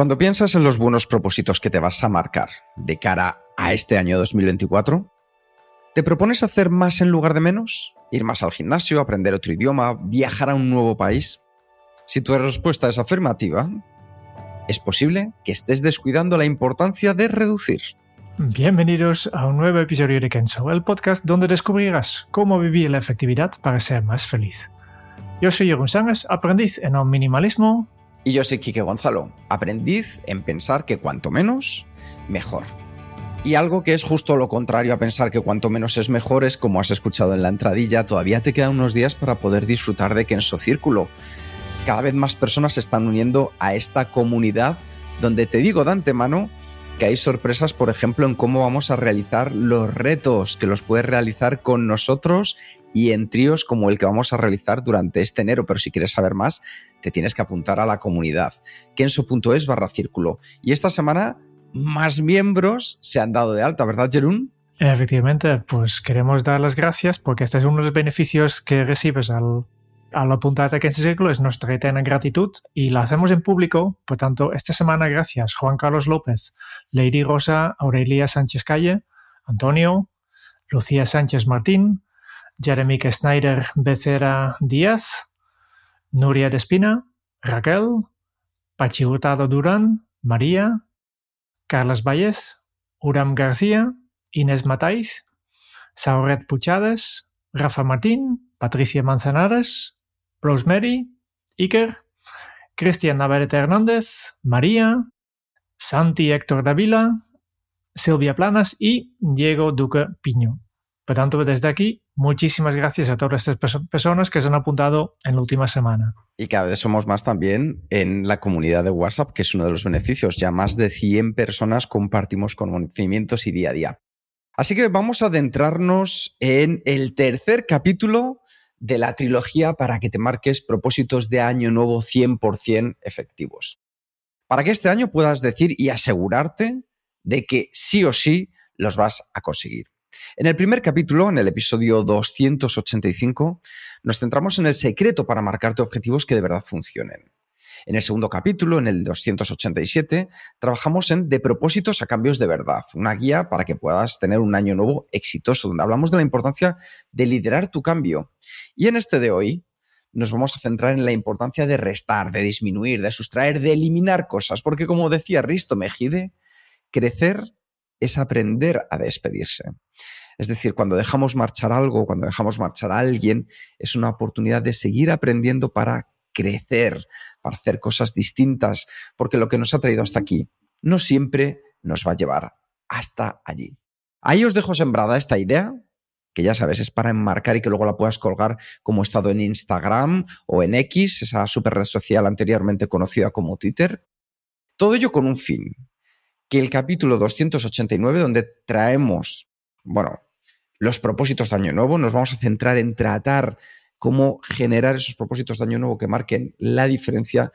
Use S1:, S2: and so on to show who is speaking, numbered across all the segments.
S1: Cuando piensas en los buenos propósitos que te vas a marcar de cara a este año 2024, ¿te propones hacer más en lugar de menos? ¿Ir más al gimnasio, aprender otro idioma, viajar a un nuevo país? Si tu respuesta es afirmativa, es posible que estés descuidando la importancia de reducir.
S2: Bienvenidos a un nuevo episodio de Kenzo, el podcast donde descubrirás cómo vivir la efectividad para ser más feliz. Yo soy Jeroen Sánchez, aprendiz en el minimalismo.
S1: Y yo soy Quique Gonzalo, aprendiz en pensar que cuanto menos, mejor. Y algo que es justo lo contrario a pensar que cuanto menos es mejor es, como has escuchado en la entradilla, todavía te quedan unos días para poder disfrutar de Kenso Círculo. Cada vez más personas se están uniendo a esta comunidad donde te digo de antemano que hay sorpresas, por ejemplo, en cómo vamos a realizar los retos, que los puedes realizar con nosotros y en tríos como el que vamos a realizar durante este enero. Pero si quieres saber más, te tienes que apuntar a la comunidad. Kenso.es barra círculo. Y esta semana más miembros se han dado de alta, ¿verdad, Jerún?
S2: Efectivamente, pues queremos dar las gracias porque este es uno de los beneficios que recibes al, al apuntarte a Kenzo Círculo, es nuestra eterna gratitud y la hacemos en público. Por tanto, esta semana, gracias Juan Carlos López, Lady Rosa, Aurelia Sánchez Calle, Antonio, Lucía Sánchez Martín, Jeremy Schneider Becerra Díaz, Nuria Despina, Raquel, Pachi Hurtado Durán, María, Carlos Vallez, Uram García, Inés Matáis, Sauret Puchades, Rafa Martín, Patricia Manzanares, Rosemary, Iker, Cristian Navarrete Hernández, María, Santi Héctor Davila, Silvia Planas y Diego Duque Piño. Por tanto, desde aquí, muchísimas gracias a todas estas perso personas que se han apuntado en la última semana.
S1: Y cada vez somos más también en la comunidad de WhatsApp, que es uno de los beneficios. Ya más de 100 personas compartimos conocimientos y día a día. Así que vamos a adentrarnos en el tercer capítulo de la trilogía para que te marques propósitos de año nuevo 100% efectivos. Para que este año puedas decir y asegurarte de que sí o sí los vas a conseguir. En el primer capítulo, en el episodio 285, nos centramos en el secreto para marcarte objetivos que de verdad funcionen. En el segundo capítulo, en el 287, trabajamos en De propósitos a cambios de verdad, una guía para que puedas tener un año nuevo exitoso, donde hablamos de la importancia de liderar tu cambio. Y en este de hoy nos vamos a centrar en la importancia de restar, de disminuir, de sustraer, de eliminar cosas, porque como decía Risto Mejide, crecer es aprender a despedirse. Es decir, cuando dejamos marchar algo, cuando dejamos marchar a alguien, es una oportunidad de seguir aprendiendo para crecer, para hacer cosas distintas, porque lo que nos ha traído hasta aquí no siempre nos va a llevar hasta allí. Ahí os dejo sembrada esta idea, que ya sabes, es para enmarcar y que luego la puedas colgar como estado en Instagram o en X, esa super red social anteriormente conocida como Twitter. Todo ello con un fin, que el capítulo 289, donde traemos, bueno, los propósitos de Año Nuevo, nos vamos a centrar en tratar cómo generar esos propósitos de Año Nuevo que marquen la diferencia,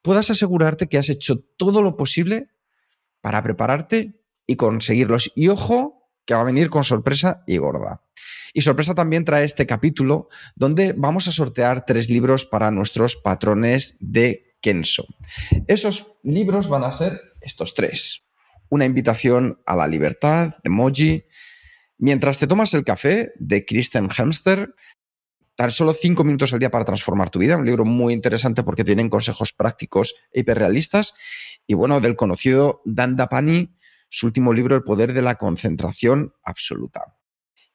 S1: puedas asegurarte que has hecho todo lo posible para prepararte y conseguirlos. Y ojo, que va a venir con sorpresa y gorda. Y sorpresa también trae este capítulo donde vamos a sortear tres libros para nuestros patrones de Kenso. Esos libros van a ser estos tres. Una invitación a la libertad de Moji. Mientras te tomas el café de Kristen Helmster, tan solo cinco minutos al día para transformar tu vida. Un libro muy interesante porque tienen consejos prácticos e hiperrealistas. Y bueno, del conocido Dan Dapani, su último libro, El poder de la concentración absoluta.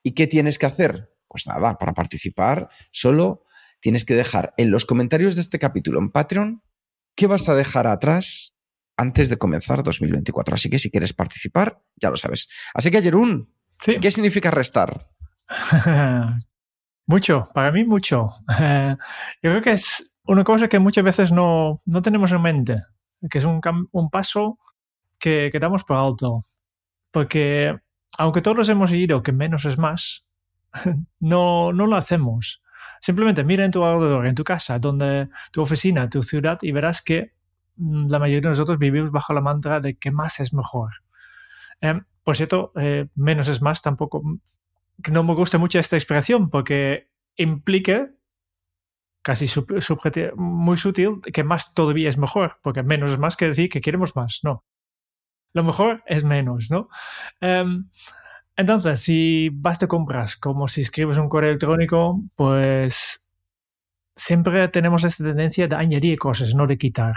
S1: ¿Y qué tienes que hacer? Pues nada, para participar, solo tienes que dejar en los comentarios de este capítulo en Patreon qué vas a dejar atrás antes de comenzar 2024. Así que si quieres participar, ya lo sabes. Así que, Jerún,
S2: Sí.
S1: ¿qué significa restar?
S2: mucho, para mí mucho. Yo creo que es una cosa que muchas veces no, no tenemos en mente, que es un, un paso que, que damos por alto. Porque aunque todos hemos oído que menos es más, no, no lo hacemos. Simplemente mira en tu alrededor, en tu casa, donde tu oficina, tu ciudad, y verás que la mayoría de nosotros vivimos bajo la mantra de que más es mejor. Em, por cierto, eh, menos es más tampoco. Que no me gusta mucho esta expresión porque implica casi muy sutil que más todavía es mejor, porque menos es más que decir que queremos más, no. Lo mejor es menos, ¿no? Em, entonces, si vas de compras como si escribes un correo electrónico, pues siempre tenemos esta tendencia de añadir cosas, no de quitar.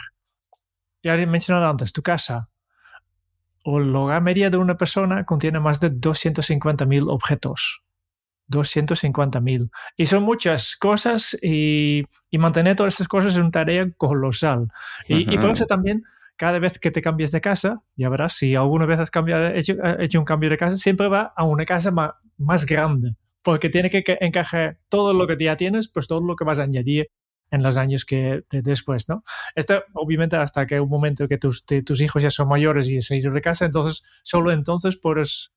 S2: Ya he mencionado antes, tu casa o hogar media de una persona contiene más de 250.000 objetos. 250.000. Y son muchas cosas y, mantener todas estas cosas es una tarea colosal. Y, y por eso también cada vez que te cambies de casa, ya verás, si alguna vez has cambiado, hecho, hecho, un cambio de casa, siempre va a una casa más, más grande, porque tiene que, encajar todo lo que ya tienes, pues todo lo que vas a añadir en los años que después, ¿no? Esto, obviamente, hasta que un momento que tus, hijos ya son mayores y se ido de casa, entonces, solo entonces puedes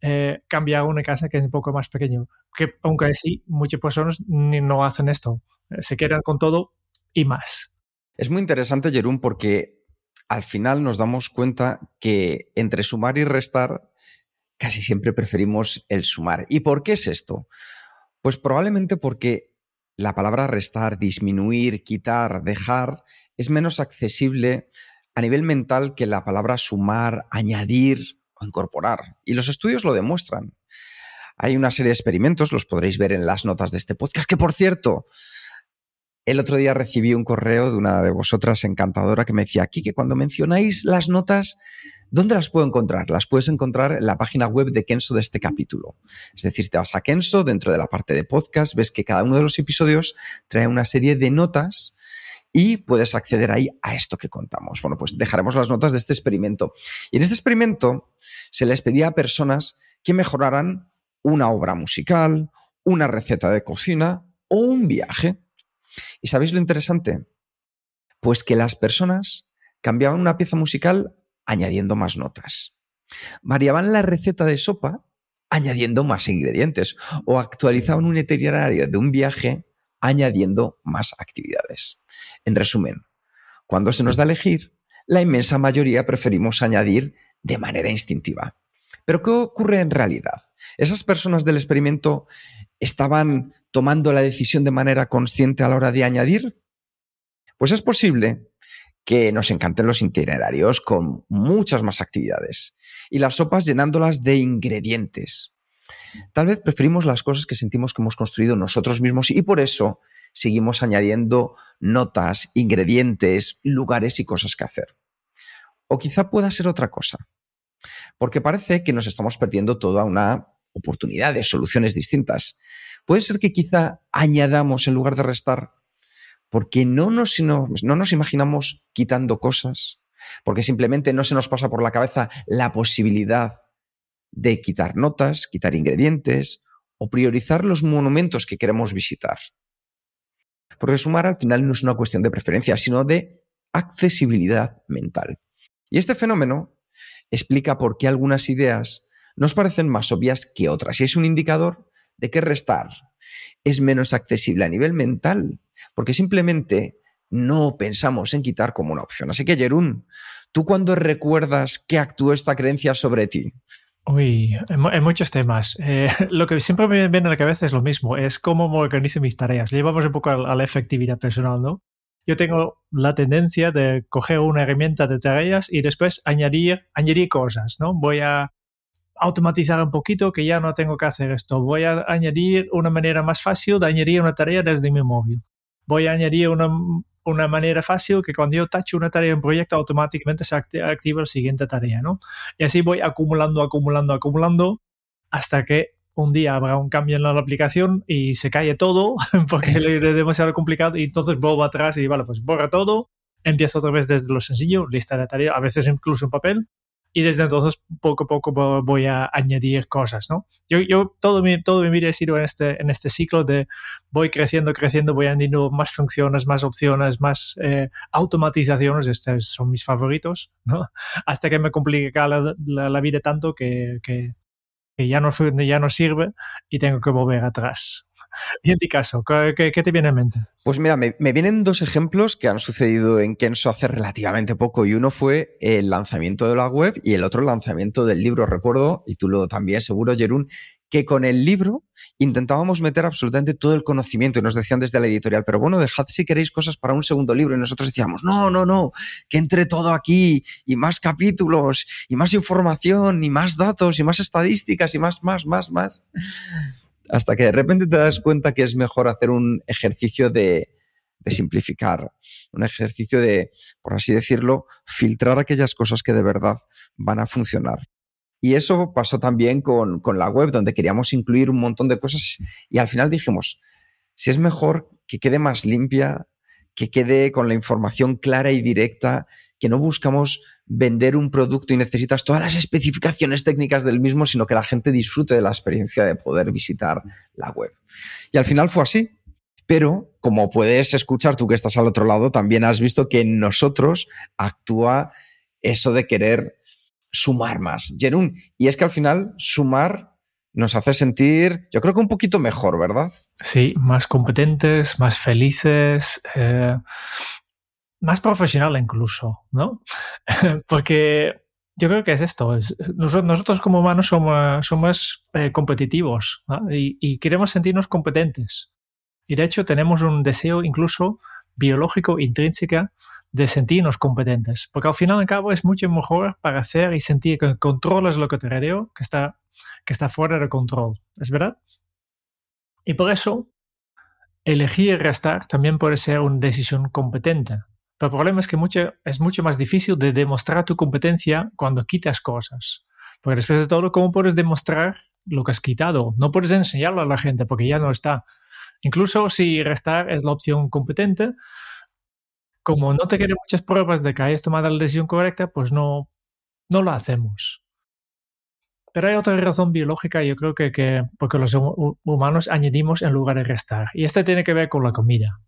S2: eh, cambiar una casa que es un poco más pequeño. Que, aunque sí, muchas personas no hacen esto. Se quedan con todo y más.
S1: Es muy interesante, Jerón, porque al final nos damos cuenta que entre sumar y restar casi siempre preferimos el sumar. ¿Y por qué es esto? Pues probablemente porque la palabra restar, disminuir, quitar, dejar es menos accesible a nivel mental que la palabra sumar, añadir o incorporar. Y los estudios lo demuestran. Hay una serie de experimentos, los podréis ver en las notas de este podcast, que por cierto, el otro día recibí un correo de una de vosotras encantadora que me decía aquí que cuando mencionáis las notas, ¿dónde las puedo encontrar? Las puedes encontrar en la página web de Kenso de este capítulo. Es decir, te vas a Kenso, dentro de la parte de podcast, ves que cada uno de los episodios trae una serie de notas y puedes acceder ahí a esto que contamos. Bueno, pues dejaremos las notas de este experimento. Y en este experimento se les pedía a personas que mejoraran una obra musical, una receta de cocina o un viaje. ¿Y sabéis lo interesante? Pues que las personas cambiaban una pieza musical añadiendo más notas. Variaban la receta de sopa añadiendo más ingredientes o actualizaban un itinerario de un viaje añadiendo más actividades. En resumen, cuando se nos da a elegir, la inmensa mayoría preferimos añadir de manera instintiva. Pero ¿qué ocurre en realidad? Esas personas del experimento estaban tomando la decisión de manera consciente a la hora de añadir? Pues es posible que nos encanten los itinerarios con muchas más actividades y las sopas llenándolas de ingredientes. Tal vez preferimos las cosas que sentimos que hemos construido nosotros mismos y por eso seguimos añadiendo notas, ingredientes, lugares y cosas que hacer. O quizá pueda ser otra cosa, porque parece que nos estamos perdiendo toda una oportunidades, soluciones distintas. Puede ser que quizá añadamos en lugar de restar porque no, nos imaginamos quitando cosas, porque simplemente no se nos pasa por la cabeza la posibilidad de quitar notas, quitar ingredientes o priorizar los monumentos que queremos visitar. Porque sumar al final no es una cuestión de preferencia, sino de accesibilidad mental. Y este fenómeno explica por qué algunas ideas nos parecen más obvias que otras y es un indicador de que restar es menos accesible a nivel mental, porque simplemente no pensamos en quitar como una opción. Así que, Jerún, ¿tú cuándo recuerdas que actuó esta creencia sobre ti?
S2: Uy, en, muchos temas. Eh, lo que siempre me viene a la cabeza es lo mismo, es cómo me organizo mis tareas. Llevamos un poco a, la efectividad personal, ¿no? Yo tengo la tendencia de coger una herramienta de tareas y después añadir, añadir cosas, ¿no? Voy a automatizar un poquito que ya no tengo que hacer esto. Voy a añadir una manera más fácil de añadir una tarea desde mi móvil. Voy a añadir una, una manera fácil que cuando yo tacho una tarea en proyecto automáticamente se activa la siguiente tarea, ¿no? Y así voy acumulando, acumulando, acumulando hasta que un día habrá un cambio en la aplicación y se cae todo porque es demasiado complicado y entonces vuelvo atrás y vale, pues borra todo, empiezo otra vez desde lo sencillo, lista de tareas, a veces incluso en papel y desde entonces poco a poco voy a añadir cosas, ¿no? Yo, yo todo, mi, todo mi vida he sido en este, en este ciclo de voy creciendo, creciendo, voy añadiendo más funciones, más opciones, más eh, automatizaciones, estos son mis favoritos, ¿no? Hasta que me complica la, la, vida tanto que, que, que ya, no, ya no sirve y tengo que volver atrás. Y en ti caso, ¿qué, te viene en mente?
S1: Pues mira, me, vienen dos ejemplos que han sucedido en Kenso hace relativamente poco y uno fue el lanzamiento de la web y el otro el lanzamiento del libro. Recuerdo, y tú lo también seguro, Jerún, que con el libro intentábamos meter absolutamente todo el conocimiento y nos decían desde la editorial, pero bueno, dejad si queréis cosas para un segundo libro y nosotros decíamos, no, no, no, que entre todo aquí y más capítulos y más información y más datos y más estadísticas y más, más, más, más hasta que de repente te das cuenta que es mejor hacer un ejercicio de, simplificar, un ejercicio de, por así decirlo, filtrar aquellas cosas que de verdad van a funcionar. Y eso pasó también con, con, la web, donde queríamos incluir un montón de cosas y al final dijimos, si es mejor que quede más limpia, que quede con la información clara y directa, que no buscamos vender un producto y necesitas todas las especificaciones técnicas del mismo, sino que la gente disfrute de la experiencia de poder visitar la web. Y al final fue así. Pero, como puedes escuchar tú que estás al otro lado, también has visto que en nosotros actúa eso de querer sumar más. Jerún, y es que al final sumar nos hace sentir, yo creo que un poquito mejor, ¿verdad?
S2: Sí, más competentes, más felices, eh, más profesional incluso, ¿no? Porque yo creo que es esto. nosotros, como humanos somos, somos eh, competitivos y, queremos sentirnos competentes. Y de hecho tenemos un deseo incluso biológico intrínseco de sentirnos competentes. Porque al final y al cabo es mucho mejor para hacer y sentir que controlas lo que te rodea que está, que está fuera de control. ¿Es verdad? Y por eso elegir restar también puede ser una decisión competente. Pero el problema es que mucho, es mucho más difícil de demostrar tu competencia cuando quitas cosas. Porque después de todo, ¿cómo puedes demostrar lo que has quitado? No puedes enseñarlo a la gente porque ya no está. Incluso si restar es la opción competente, como no te quieren muchas pruebas de que hayas tomado la decisión correcta, pues no, no lo hacemos. Pero hay otra razón biológica, yo creo que, que porque los humanos añadimos en lugar de restar. Y esta tiene que ver con la comida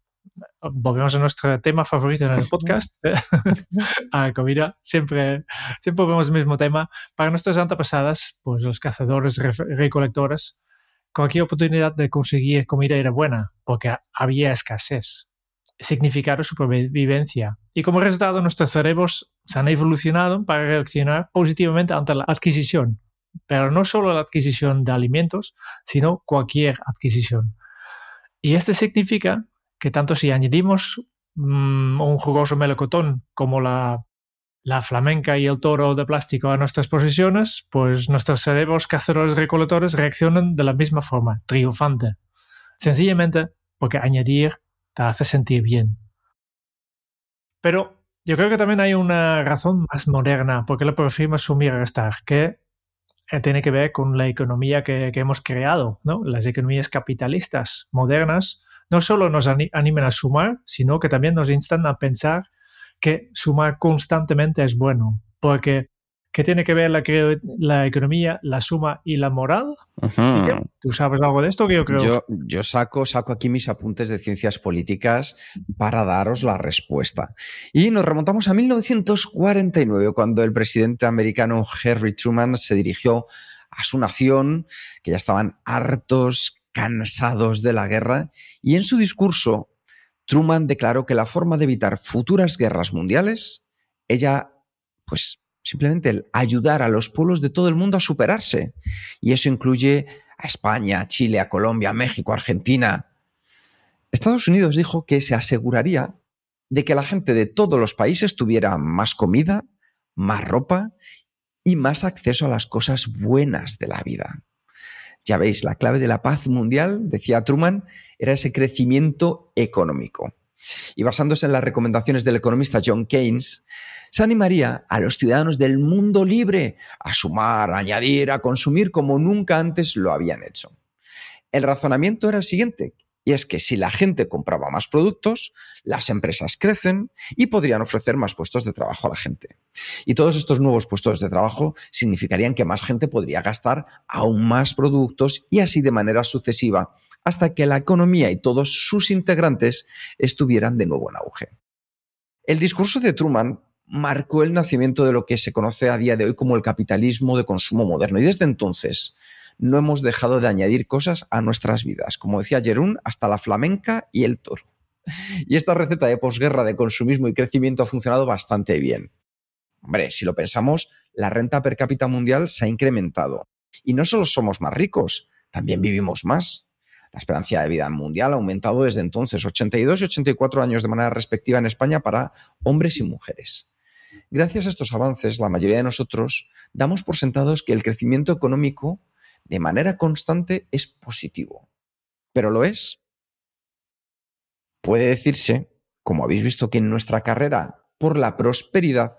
S2: volvemos a nuestro tema favorito en el podcast, a comida. Siempre, siempre vemos el mismo tema. Para nuestras antepasadas, pues los cazadores, recolectores, cualquier oportunidad de conseguir comida era buena, porque había escasez. Significaba supervivencia. Y como resultado, nuestros cerebros se han evolucionado para reaccionar positivamente ante la adquisición. Pero no solo la adquisición de alimentos, sino cualquier adquisición. Y esto significa que tanto si añadimos mm, un jugoso melocotón como la, la, flamenca y el toro de plástico a nuestras posesiones, pues nuestros cerebros cazadores recolectores reaccionan de la misma forma, triunfante. Sencillamente porque añadir te hace sentir bien. Pero yo creo que también hay una razón más moderna por qué le preferimos sumir a restar, que eh, tiene que ver con la economía que, que hemos creado, ¿no? las economías capitalistas modernas no solo nos animan a sumar, sino que también nos instan a pensar que sumar constantemente es bueno, porque ¿qué tiene que ver la, la economía, la suma y la moral? ¿Tú sabes algo de esto? yo, creo?
S1: Yo, saco, saco aquí mis apuntes de ciencias políticas para daros la respuesta. Y nos remontamos a 1949, cuando el presidente americano Harry Truman se dirigió a su nación, que ya estaban hartos, cansados de la guerra, y en su discurso Truman declaró que la forma de evitar futuras guerras mundiales, ella, pues simplemente el ayudar a los pueblos de todo el mundo a superarse. Y eso incluye a España, a Chile, a Colombia, a México, a Argentina. Estados Unidos dijo que se aseguraría de que la gente de todos los países tuviera más comida, más ropa y más acceso a las cosas buenas de la vida. Ya veis, la clave de la paz mundial, decía Truman, era ese crecimiento económico. Y basándose en las recomendaciones del economista John Keynes, se animaría a los ciudadanos del mundo libre a sumar, a añadir, a consumir como nunca antes lo habían hecho. El razonamiento era el siguiente, Y es que si la gente compraba más productos, las empresas crecen y podrían ofrecer más puestos de trabajo a la gente. Y todos estos nuevos puestos de trabajo significarían que más gente podría gastar aún más productos y así de manera sucesiva hasta que la economía y todos sus integrantes estuvieran de nuevo en auge. El discurso de Truman marcó el nacimiento de lo que se conoce a día de hoy como el capitalismo de consumo moderno y desde entonces no hemos dejado de añadir cosas a nuestras vidas, como decía Jerún, hasta la flamenca y el toro. Y esta receta de posguerra de consumismo y crecimiento ha funcionado bastante bien. Hombre, si lo pensamos, la renta per cápita mundial se ha incrementado. Y no solo somos más ricos, también vivimos más. La esperanza de vida mundial ha aumentado desde entonces 82 y 84 años de manera respectiva en España para hombres y mujeres. Gracias a estos avances, la mayoría de nosotros damos por sentados que el crecimiento económico de manera constante es positivo. ¿Pero lo es? Puede decirse, como habéis visto, que en nuestra carrera por la prosperidad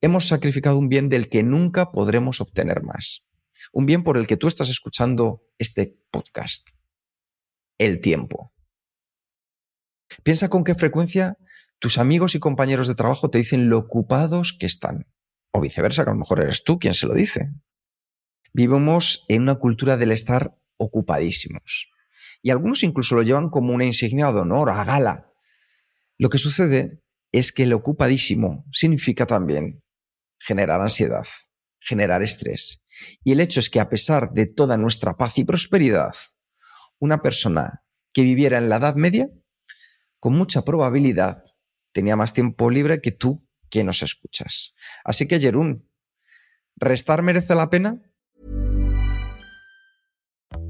S1: hemos sacrificado un bien del que nunca podremos obtener más. Un bien por el que tú estás escuchando este podcast. El tiempo. Piensa con qué frecuencia tus amigos y compañeros de trabajo te dicen lo ocupados que están. O viceversa, que a lo mejor eres tú quien se lo dice. Vivimos en una cultura del estar ocupadísimos. Y algunos incluso lo llevan como una insignia de honor, a gala. Lo que sucede es que el ocupadísimo significa también generar ansiedad, generar estrés. Y el hecho es que a pesar de toda nuestra paz y prosperidad, una persona que viviera en la Edad Media, con mucha probabilidad, tenía más tiempo libre que tú que nos escuchas. Así que, Jerún, ¿restar merece la pena?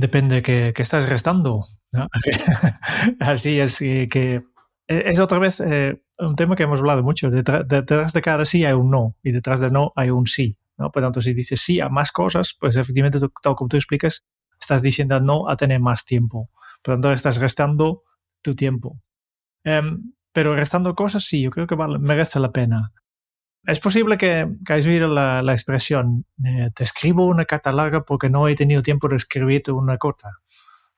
S2: Depende que, que estás restando. ¿no? Así es que es otra vez eh, un tema que hemos hablado mucho. Detrás, detrás, de cada sí hay un no y detrás de no hay un sí. ¿no? Por tanto, si dices sí a más cosas, pues efectivamente, tal como tú explicas, estás diciendo no a tener más tiempo. Por tanto, estás restando tu tiempo. Um, pero restando cosas, sí, yo creo que vale, merece la pena. Es posible que, que hayáis oído la, la expresión, eh, te escribo una carta larga porque no he tenido tiempo de escribirte una corta.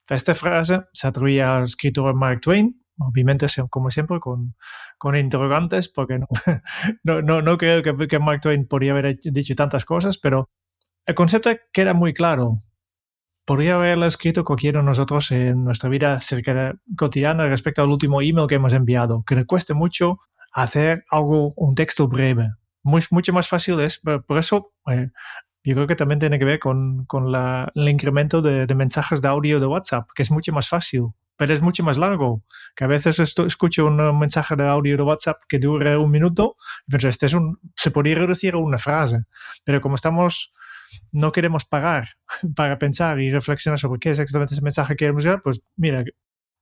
S2: Esta frase se atribuye al escritor Mark Twain, obviamente como siempre con, con interrogantes, porque no, no, no, no creo que, que, Mark Twain podría haber dicho tantas cosas, pero el concepto queda muy claro. Podría haberlo escrito cualquiera de nosotros en nuestra vida cotidiana respecto al último email que hemos enviado, que le cueste mucho hacer algo, un texto breve. Muy, mucho más fácil es, por eso eh, yo creo que también tiene que ver con, con la, el incremento de, de, mensajes de audio de WhatsApp, que es mucho más fácil, pero es mucho más largo. Que a veces esto, escucho un mensaje de audio de WhatsApp que dure un minuto, pero este es un, se podría reducir a una frase. Pero como estamos, no queremos pagar para pensar y reflexionar sobre qué es exactamente ese mensaje que queremos dar, pues mira,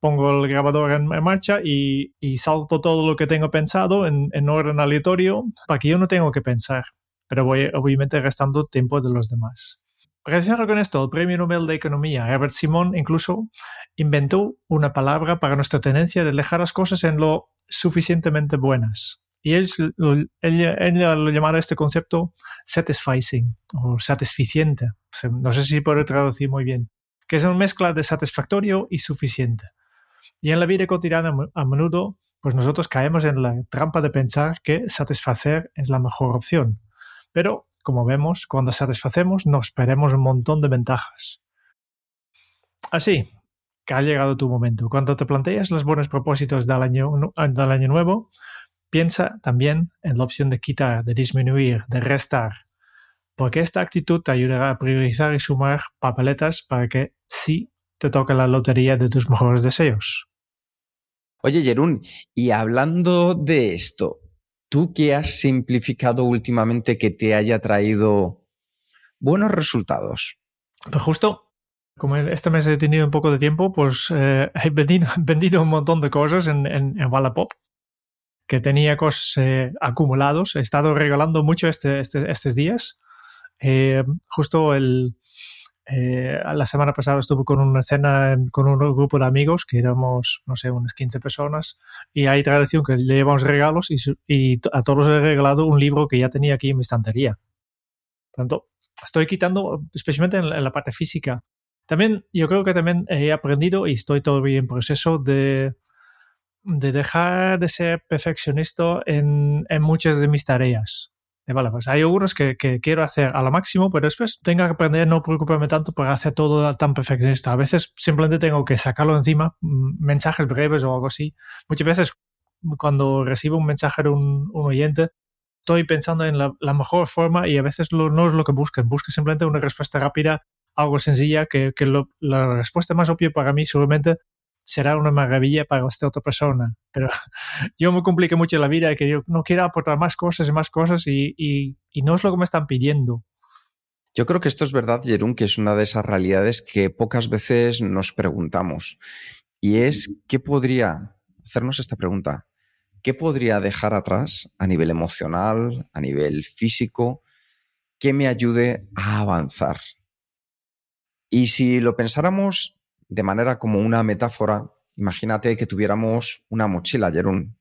S2: pongo el grabador en, en marcha y, y, salto todo lo que tengo pensado en, en orden aleatorio para que yo no tenga que pensar pero voy obviamente restando tiempo de los demás. Relacionado con esto, el Premio Nobel de Economía, Herbert Simon, incluso inventó una palabra para nuestra tendencia de dejar las cosas en lo suficientemente buenas. Y él, lo llamaba este concepto satisficing o satisficiente. No sé si puedo traducir muy bien. Que es una mezcla de satisfactorio y suficiente. Y en la vida cotidiana, a menudo, pues nosotros caemos en la trampa de pensar que satisfacer es la mejor opción. Pero, como vemos, cuando satisfacemos nos perdemos un montón de ventajas. Así que ha llegado tu momento. Cuando te planteas los buenos propósitos del año, del año nuevo, piensa también en la opción de quitar, de disminuir, de restar, porque esta actitud te ayudará a priorizar y sumar papeletas para que sí te toque la lotería de tus mejores deseos.
S1: Oye, Jerún, y hablando de esto, ¿tú qué has simplificado últimamente que te haya traído buenos resultados?
S2: Pues justo, como este mes he tenido un poco de tiempo, pues eh, he vendido, un montón de cosas en, en, en Wallapop que tenía cosas eh, acumulados. He estado regalando mucho este, este estos días. Eh, justo el, eh, la semana pasada estuve con una cena con un grupo de amigos que éramos, no sé, unas 15 personas y hay tradición que le llevamos regalos y, a todos les he regalado un libro que ya tenía aquí en mi estantería. Tanto, estoy quitando, especialmente en la, en la parte física. También yo creo que también he aprendido y estoy todavía en proceso de, de dejar de ser perfeccionista en, en muchas de mis tareas. Vale, pues hay algunos que, que, quiero hacer a lo máximo, pero después tengo que aprender no preocuparme tanto por hacer todo tan perfeccionista. A veces simplemente tengo que sacarlo encima, mm, mensajes breves o algo así. Muchas veces cuando recibo un mensaje de un, un oyente, estoy pensando en la, la, mejor forma y a veces lo, no es lo que busquen. Busquen simplemente una respuesta rápida, algo sencilla, que, que lo, la respuesta más obvia para mí solamente será una maravilla para esta otra persona. Pero yo me compliqué mucho la vida que yo no quiero aportar más cosas y más cosas y, y, y no es lo que me están pidiendo.
S1: Yo creo que esto es verdad, Jerún, que es una de esas realidades que pocas veces nos preguntamos. Y es, ¿qué podría hacernos esta pregunta? ¿Qué podría dejar atrás a nivel emocional, a nivel físico, que me ayude a avanzar? Y si lo pensáramos de manera como una metáfora, imagínate que tuviéramos una mochila, Jerón.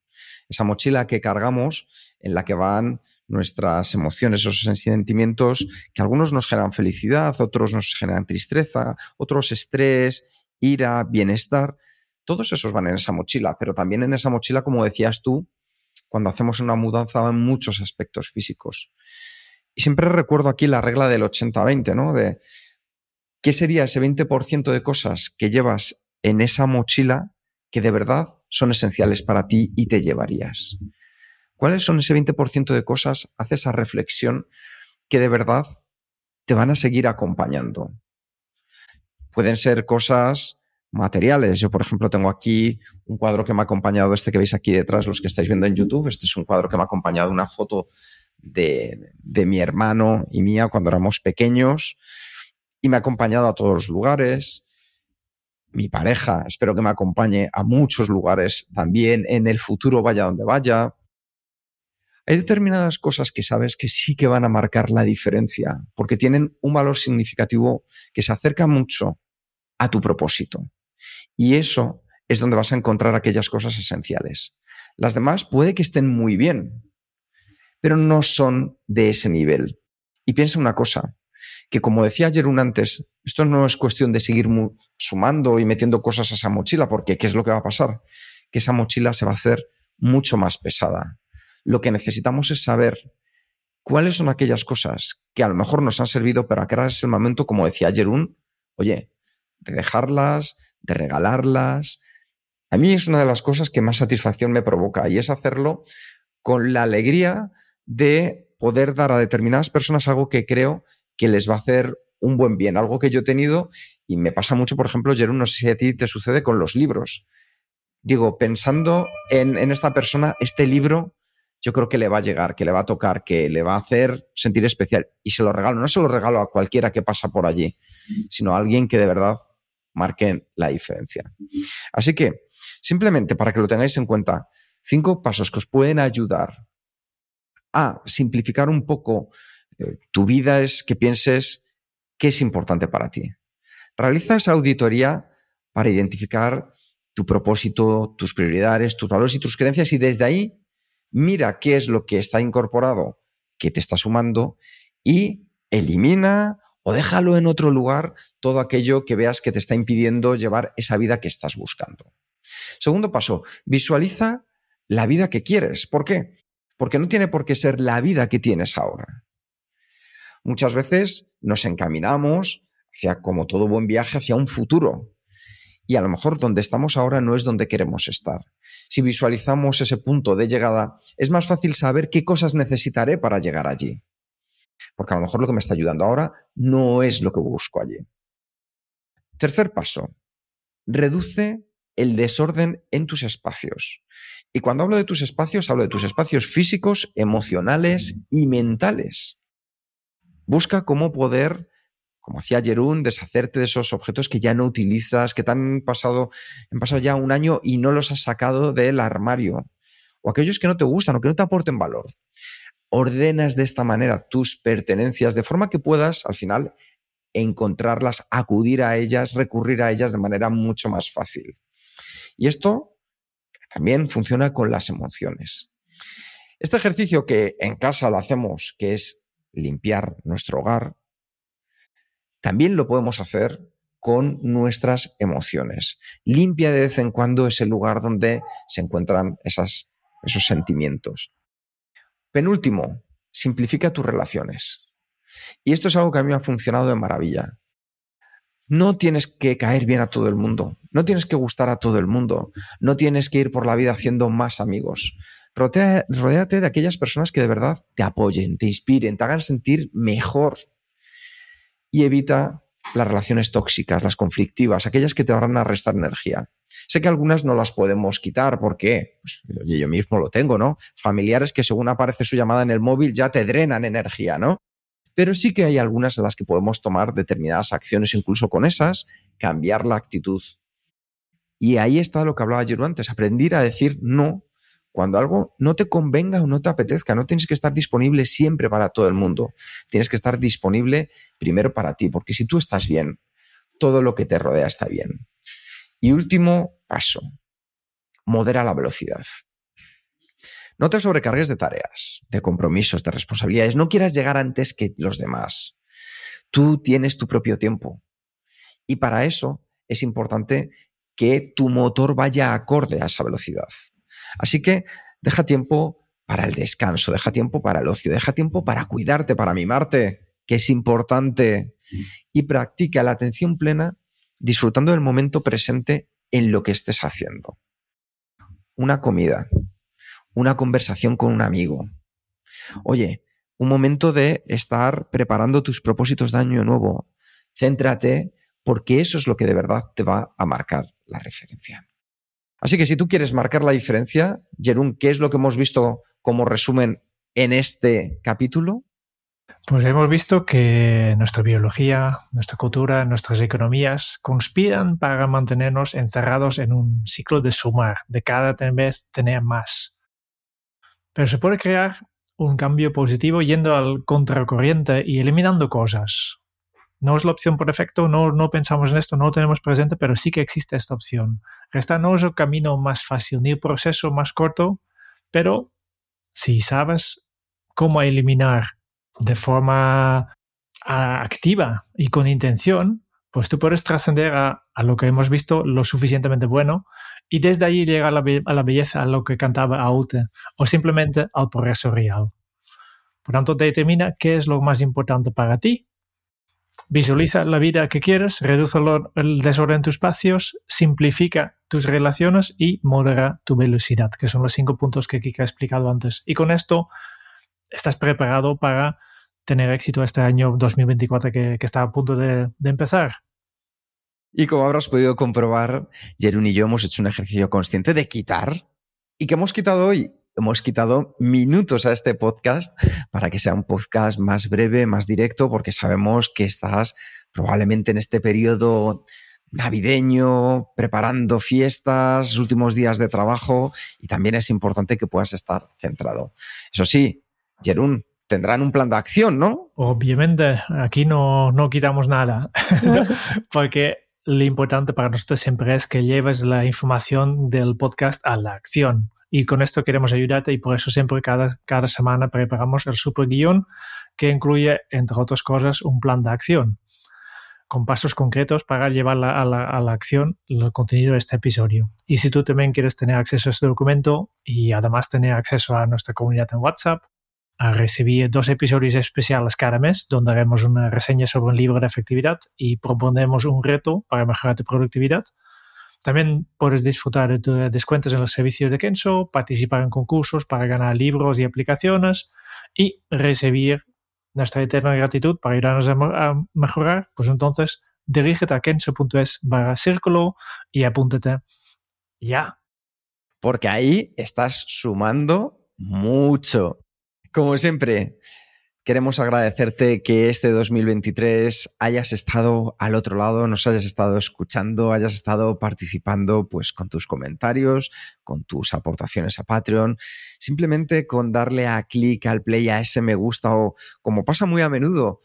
S1: Esa mochila que cargamos en la que van nuestras emociones, esos sentimientos que algunos nos generan felicidad, otros nos generan tristeza, otros estrés, ira, bienestar. Todos esos van en esa mochila, pero también en esa mochila, como decías tú, cuando hacemos una mudanza en muchos aspectos físicos. Y siempre recuerdo aquí la regla del 80-20, ¿no? De ¿qué sería ese 20% de cosas que llevas en esa mochila que de verdad son esenciales para ti y te llevarías? ¿Cuáles son ese 20% de cosas? Haz esa reflexión que de verdad te van a seguir acompañando. Pueden ser cosas materiales. Yo, por ejemplo, tengo aquí un cuadro que me ha acompañado, este que veis aquí detrás, los que estáis viendo en YouTube. Este es un cuadro que me ha acompañado una foto de, de mi hermano y mía cuando éramos pequeños y me ha acompañado a todos los lugares. Mi pareja, espero que me acompañe a muchos lugares también en el futuro, vaya donde vaya. Hay determinadas cosas que sabes que sí que van a marcar la diferencia, porque tienen un valor significativo que se acerca mucho a tu propósito. Y eso es donde vas a encontrar aquellas cosas esenciales. Las demás puede que estén muy bien, pero no son de ese nivel. Y piensa una cosa, que como decía ayer un antes, esto no es cuestión de seguir sumando y metiendo cosas a esa mochila, porque ¿qué es lo que va a pasar? Que esa mochila se va a hacer mucho más pesada. Lo que necesitamos es saber cuáles son aquellas cosas que a lo mejor nos han servido, pero ahora es el momento, como decía ayer un, oye, de dejarlas, de regalarlas. A mí es una de las cosas que más satisfacción me provoca y es hacerlo con la alegría de poder dar a determinadas personas algo que creo que les va a hacer un buen bien, algo que yo he tenido y me pasa mucho, por ejemplo, Jerón, no sé si a ti te sucede con los libros. Digo, pensando en, en esta persona, este libro yo creo que le va a llegar, que le va a tocar, que le va a hacer sentir especial. Y se lo regalo, no se lo regalo a cualquiera que pasa por allí, sino a alguien que de verdad marque la diferencia. Así que, simplemente para que lo tengáis en cuenta, cinco pasos que os pueden ayudar a simplificar un poco tu vida es que pienses qué es importante para ti. Realiza esa auditoría para identificar tu propósito, tus prioridades, tus valores y tus creencias y desde ahí mira qué es lo que está incorporado, que te está sumando y elimina o déjalo en otro lugar todo aquello que veas que te está impidiendo llevar esa vida que estás buscando. Segundo paso, visualiza la vida que quieres. ¿Por qué? Porque no tiene por qué ser la vida que tienes ahora muchas veces nos encaminamos hacia, como todo buen viaje, hacia un futuro. y a lo mejor donde estamos ahora no es donde queremos estar. Si visualizamos ese punto de llegada, es más fácil saber qué cosas necesitaré para llegar allí. Porque a lo mejor lo que me está ayudando ahora no es lo que busco allí. Tercer paso, reduce el desorden en tus espacios. Y cuando hablo de tus espacios, hablo de tus espacios físicos, emocionales y mentales. Busca cómo poder como hacía Jerún, deshacerte de esos objetos que ya no utilizas, que te han pasado, han pasado ya un año y no los has sacado del armario, o aquellos que no te gustan o que no te aporten valor. Ordenas de esta manera tus pertenencias de forma que puedas al final encontrarlas, acudir a ellas, recurrir a ellas de manera mucho más fácil. Y esto también funciona con las emociones. Este ejercicio que en casa lo hacemos, que es limpiar nuestro hogar, también lo podemos hacer con nuestras emociones. Limpia de vez en cuando ese lugar donde se encuentran esos sentimientos. Penúltimo, simplifica tus relaciones. Y esto es algo que a mí me ha funcionado de maravilla. No tienes que caer bien a todo el mundo, no tienes que gustar a todo el mundo, no tienes que ir por la vida haciendo más amigos. Rodéate de aquellas personas que de verdad te apoyen, te inspiren, te hagan sentir mejor y evita las relaciones tóxicas, las conflictivas, aquellas que te van a restar energía. Sé que algunas no las podemos quitar porque pues, yo mismo lo tengo, ¿no? Familiares que según aparece su llamada en el móvil ya te drenan energía, ¿no? Pero sí que hay algunas en las que podemos tomar determinadas acciones, incluso con esas, cambiar la actitud. Y ahí está lo que hablaba yo antes, aprender a decir no cuando algo no te convenga o no te apetezca, no tienes que estar disponible siempre para todo el mundo. Tienes que estar disponible primero para ti, porque si tú estás bien, todo lo que te rodea está bien. Y último paso, modera la velocidad. No te sobrecargues de tareas, de compromisos, de responsabilidades. No quieras llegar antes que los demás. Tú tienes tu propio tiempo. Y para eso es importante que tu motor vaya acorde a esa velocidad. Así que deja tiempo para el descanso, deja tiempo para el ocio, deja tiempo para cuidarte, para mimarte, que es importante, y practica la atención plena disfrutando del momento presente en lo que estés haciendo. Una comida, una conversación con un amigo. Oye, un momento de estar preparando tus propósitos de año nuevo. Céntrate porque eso es lo que de verdad te va a marcar la referencia. Así que si tú quieres marcar la diferencia, Jerún, ¿qué es lo que hemos visto como resumen en este capítulo?
S2: Pues hemos visto que nuestra biología, nuestra cultura, nuestras economías conspiran para mantenernos encerrados en un ciclo de sumar, de cada vez tener más. Pero se puede crear un cambio positivo yendo al contracorriente y eliminando cosas. No es la opción por defecto, no, no pensamos en esto, no lo tenemos presente, pero sí que existe esta opción. Esta no es el camino más fácil ni el proceso más corto, pero si sabes cómo eliminar de forma ah, activa y con intención, pues tú puedes trascender a, lo que hemos visto lo suficientemente bueno y desde ahí llegar a la, a la belleza, a lo que cantaba Aute, o simplemente al progreso real. Por tanto, determina qué es lo más importante para ti Visualiza la vida que quieres, reduce el desorden en tus espacios, simplifica tus relaciones y modera tu velocidad, que son los cinco puntos que Kika ha explicado antes. Y con esto estás preparado para tener éxito este año 2024 que, está a punto de, empezar.
S1: Y como habrás podido comprobar, Jerún y yo hemos hecho un ejercicio consciente de quitar. ¿Y qué hemos quitado hoy? Hemos quitado minutos a este podcast para que sea un podcast más breve, más directo, porque sabemos que estás probablemente en este periodo navideño, preparando fiestas, últimos días de trabajo y también es importante que puedas estar centrado. Eso sí, Jerún, tendrán un plan de acción, ¿no?
S2: Obviamente, aquí no, no quitamos nada, porque lo importante para nosotros siempre es que lleves la información del podcast a la acción. Y con esto queremos ayudarte y por eso siempre cada, semana preparamos el super guion que incluye, entre otras cosas, un plan de acción con pasos concretos para llevar a la, a la acción el contenido de este episodio. Y si tú también quieres tener acceso a este documento y además tener acceso a nuestra comunidad en WhatsApp, a recibir dos episodios especiales cada mes donde haremos una reseña sobre un libro de efectividad y proponemos un reto para mejorar tu productividad, También puedes disfrutar de descuentos en los servicios de Kenso, participar en concursos para ganar libros y aplicaciones y recibir nuestra eterna gratitud para ayudarnos a, mejorar. Pues entonces dirígete a kenso.es barra círculo y apúntate ya.
S1: Porque ahí estás sumando mucho. Como siempre, Queremos agradecerte que este 2023 hayas estado al otro lado, nos hayas estado escuchando, hayas estado participando pues con tus comentarios, con tus aportaciones a Patreon, simplemente con darle a clic al play a ese me gusta o como pasa muy a menudo,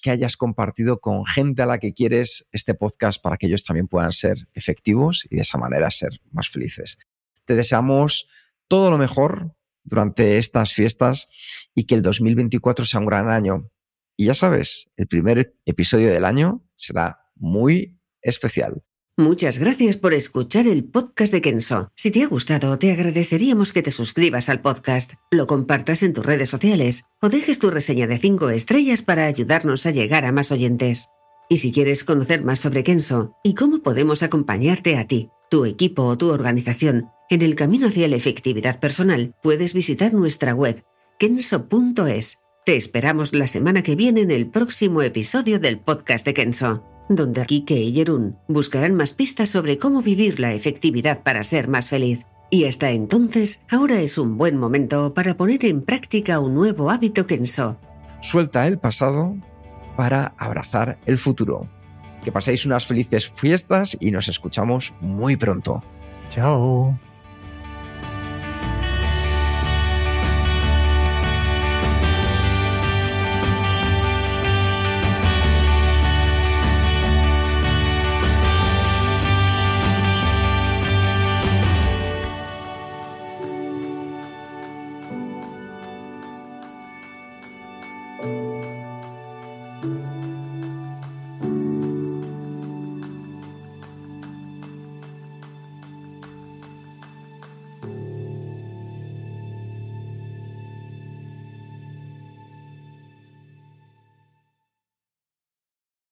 S1: que hayas compartido con gente a la que quieres este podcast para que ellos también puedan ser efectivos y de esa manera ser más felices. Te deseamos todo lo mejor durante estas fiestas y que el 2024 sea un gran año. Y ya sabes, el primer episodio del año será muy especial.
S3: Muchas gracias por escuchar el podcast de Kenso. Si te ha gustado, te agradeceríamos que te suscribas al podcast, lo compartas en tus redes sociales o dejes tu reseña de 5 estrellas para ayudarnos a llegar a más oyentes. Y si quieres conocer más sobre Kenso y cómo podemos acompañarte a ti, tu equipo o tu organización en el camino hacia la efectividad personal, puedes visitar nuestra web kenso.es. Te esperamos la semana que viene en el próximo episodio del podcast de Kenso, donde Kike y Jerún buscarán más pistas sobre cómo vivir la efectividad para ser más feliz. Y hasta entonces, ahora es un buen momento para poner en práctica un nuevo hábito Kenso.
S1: Suelta el pasado para abrazar el futuro. Que paséis unas felices fiestas y nos escuchamos muy pronto.
S2: Chao.